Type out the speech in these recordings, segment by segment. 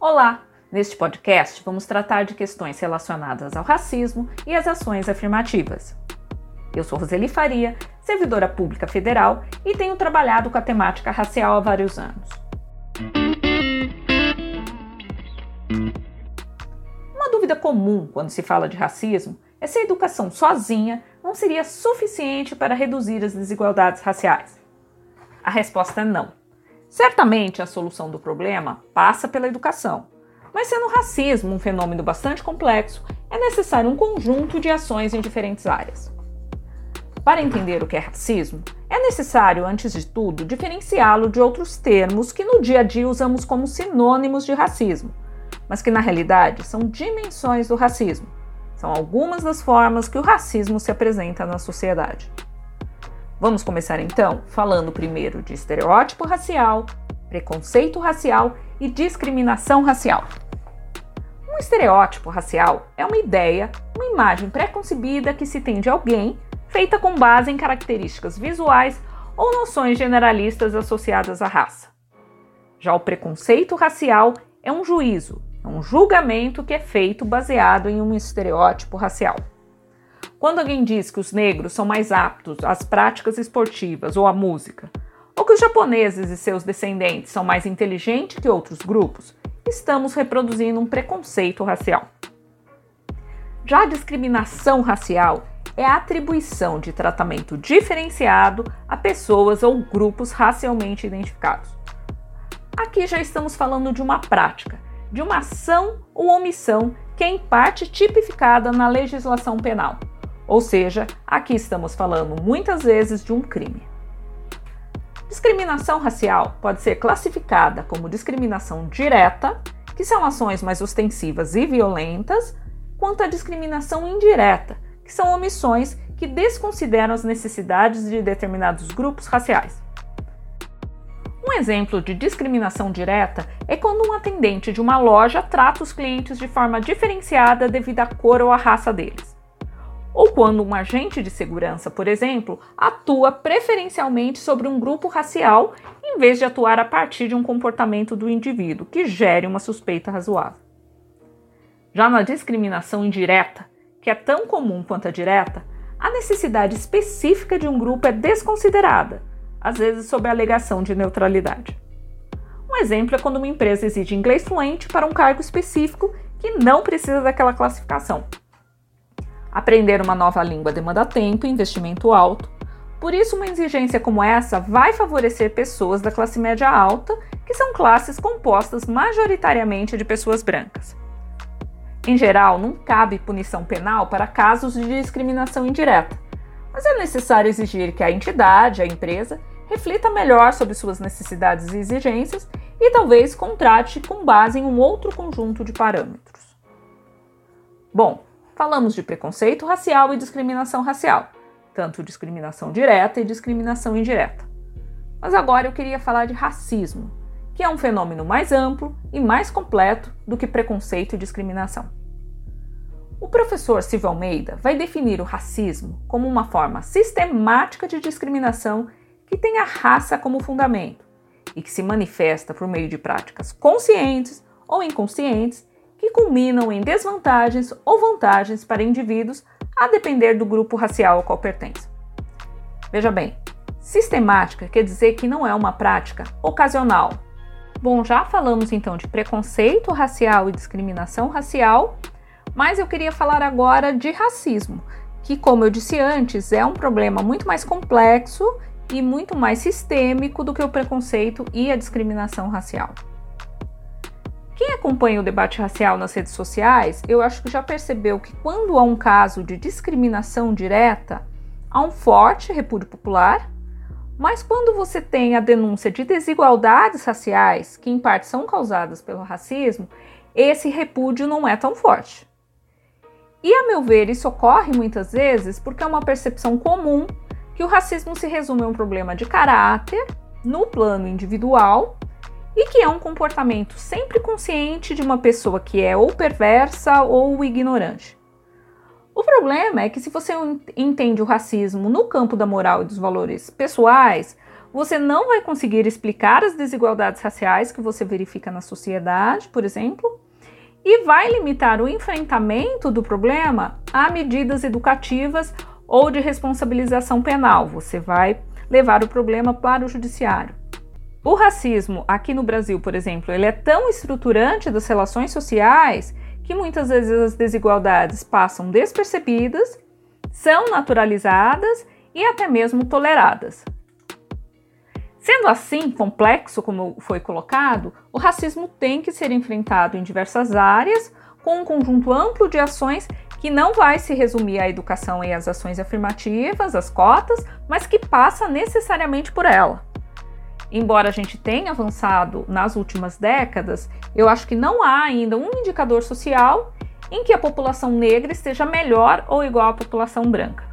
Olá! Neste podcast vamos tratar de questões relacionadas ao racismo e às ações afirmativas. Eu sou Roseli Faria, servidora pública federal e tenho trabalhado com a temática racial há vários anos. Uma dúvida comum quando se fala de racismo é se a educação sozinha não seria suficiente para reduzir as desigualdades raciais. A resposta é não. Certamente a solução do problema passa pela educação, mas sendo o racismo um fenômeno bastante complexo, é necessário um conjunto de ações em diferentes áreas. Para entender o que é racismo, é necessário, antes de tudo, diferenciá-lo de outros termos que no dia a dia usamos como sinônimos de racismo, mas que na realidade são dimensões do racismo. São algumas das formas que o racismo se apresenta na sociedade. Vamos começar então falando primeiro de estereótipo racial, preconceito racial e discriminação racial. Um estereótipo racial é uma ideia, uma imagem pré-concebida que se tem de alguém, feita com base em características visuais ou noções generalistas associadas à raça. Já o preconceito racial é um juízo, é um julgamento que é feito baseado em um estereótipo racial. Quando alguém diz que os negros são mais aptos às práticas esportivas ou à música, ou que os japoneses e seus descendentes são mais inteligentes que outros grupos, estamos reproduzindo um preconceito racial. Já a discriminação racial é a atribuição de tratamento diferenciado a pessoas ou grupos racialmente identificados. Aqui já estamos falando de uma prática, de uma ação ou omissão que é em parte tipificada na legislação penal ou seja, aqui estamos falando muitas vezes de um crime. Discriminação racial pode ser classificada como discriminação direta, que são ações mais ostensivas e violentas, quanto a discriminação indireta, que são omissões que desconsideram as necessidades de determinados grupos raciais. Um exemplo de discriminação direta é quando um atendente de uma loja trata os clientes de forma diferenciada devido à cor ou à raça deles quando um agente de segurança, por exemplo, atua preferencialmente sobre um grupo racial em vez de atuar a partir de um comportamento do indivíduo que gere uma suspeita razoável. Já na discriminação indireta, que é tão comum quanto a direta, a necessidade específica de um grupo é desconsiderada, às vezes sob a alegação de neutralidade. Um exemplo é quando uma empresa exige inglês fluente para um cargo específico que não precisa daquela classificação, Aprender uma nova língua demanda tempo e investimento alto. Por isso, uma exigência como essa vai favorecer pessoas da classe média alta, que são classes compostas majoritariamente de pessoas brancas. Em geral, não cabe punição penal para casos de discriminação indireta, mas é necessário exigir que a entidade, a empresa, reflita melhor sobre suas necessidades e exigências e talvez contrate com base em um outro conjunto de parâmetros. Bom, falamos de preconceito racial e discriminação racial, tanto discriminação direta e discriminação indireta. Mas agora eu queria falar de racismo, que é um fenômeno mais amplo e mais completo do que preconceito e discriminação. O professor Silvio Almeida vai definir o racismo como uma forma sistemática de discriminação que tem a raça como fundamento e que se manifesta por meio de práticas conscientes ou inconscientes que culminam em desvantagens ou vantagens para indivíduos a depender do grupo racial ao qual pertence. Veja bem, sistemática quer dizer que não é uma prática ocasional. Bom, já falamos então de preconceito racial e discriminação racial, mas eu queria falar agora de racismo, que, como eu disse antes, é um problema muito mais complexo e muito mais sistêmico do que o preconceito e a discriminação racial. Quem acompanha o debate racial nas redes sociais, eu acho que já percebeu que quando há um caso de discriminação direta, há um forte repúdio popular, mas quando você tem a denúncia de desigualdades raciais, que em parte são causadas pelo racismo, esse repúdio não é tão forte. E a meu ver, isso ocorre muitas vezes porque é uma percepção comum que o racismo se resume a um problema de caráter no plano individual e que é um comportamento sempre consciente de uma pessoa que é ou perversa ou ignorante. O problema é que se você entende o racismo no campo da moral e dos valores pessoais, você não vai conseguir explicar as desigualdades raciais que você verifica na sociedade, por exemplo, e vai limitar o enfrentamento do problema a medidas educativas ou de responsabilização penal. Você vai levar o problema para o judiciário. O racismo aqui no Brasil, por exemplo, ele é tão estruturante das relações sociais que muitas vezes as desigualdades passam despercebidas, são naturalizadas e até mesmo toleradas. Sendo assim complexo como foi colocado, o racismo tem que ser enfrentado em diversas áreas, com um conjunto amplo de ações que não vai se resumir à educação e às ações afirmativas, às cotas, mas que passa necessariamente por ela. Embora a gente tenha avançado nas últimas décadas, eu acho que não há ainda um indicador social em que a população negra esteja melhor ou igual à população branca.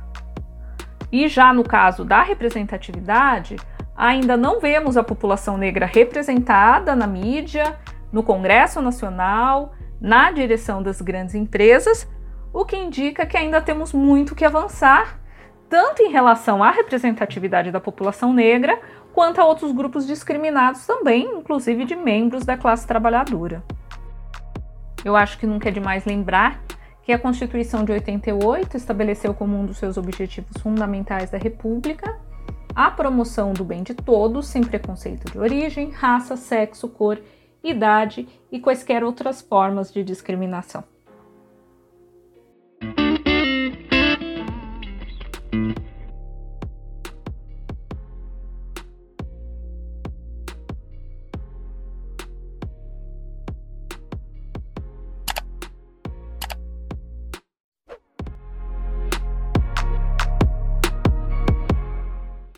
E já no caso da representatividade, ainda não vemos a população negra representada na mídia, no Congresso Nacional, na direção das grandes empresas, o que indica que ainda temos muito que avançar, tanto em relação à representatividade da população negra, quanto a outros grupos discriminados também, inclusive de membros da classe trabalhadora. Eu acho que nunca é demais lembrar que a Constituição de 88 estabeleceu como um dos seus objetivos fundamentais da República a promoção do bem de todos, sem preconceito de origem, raça, sexo, cor, idade e quaisquer outras formas de discriminação.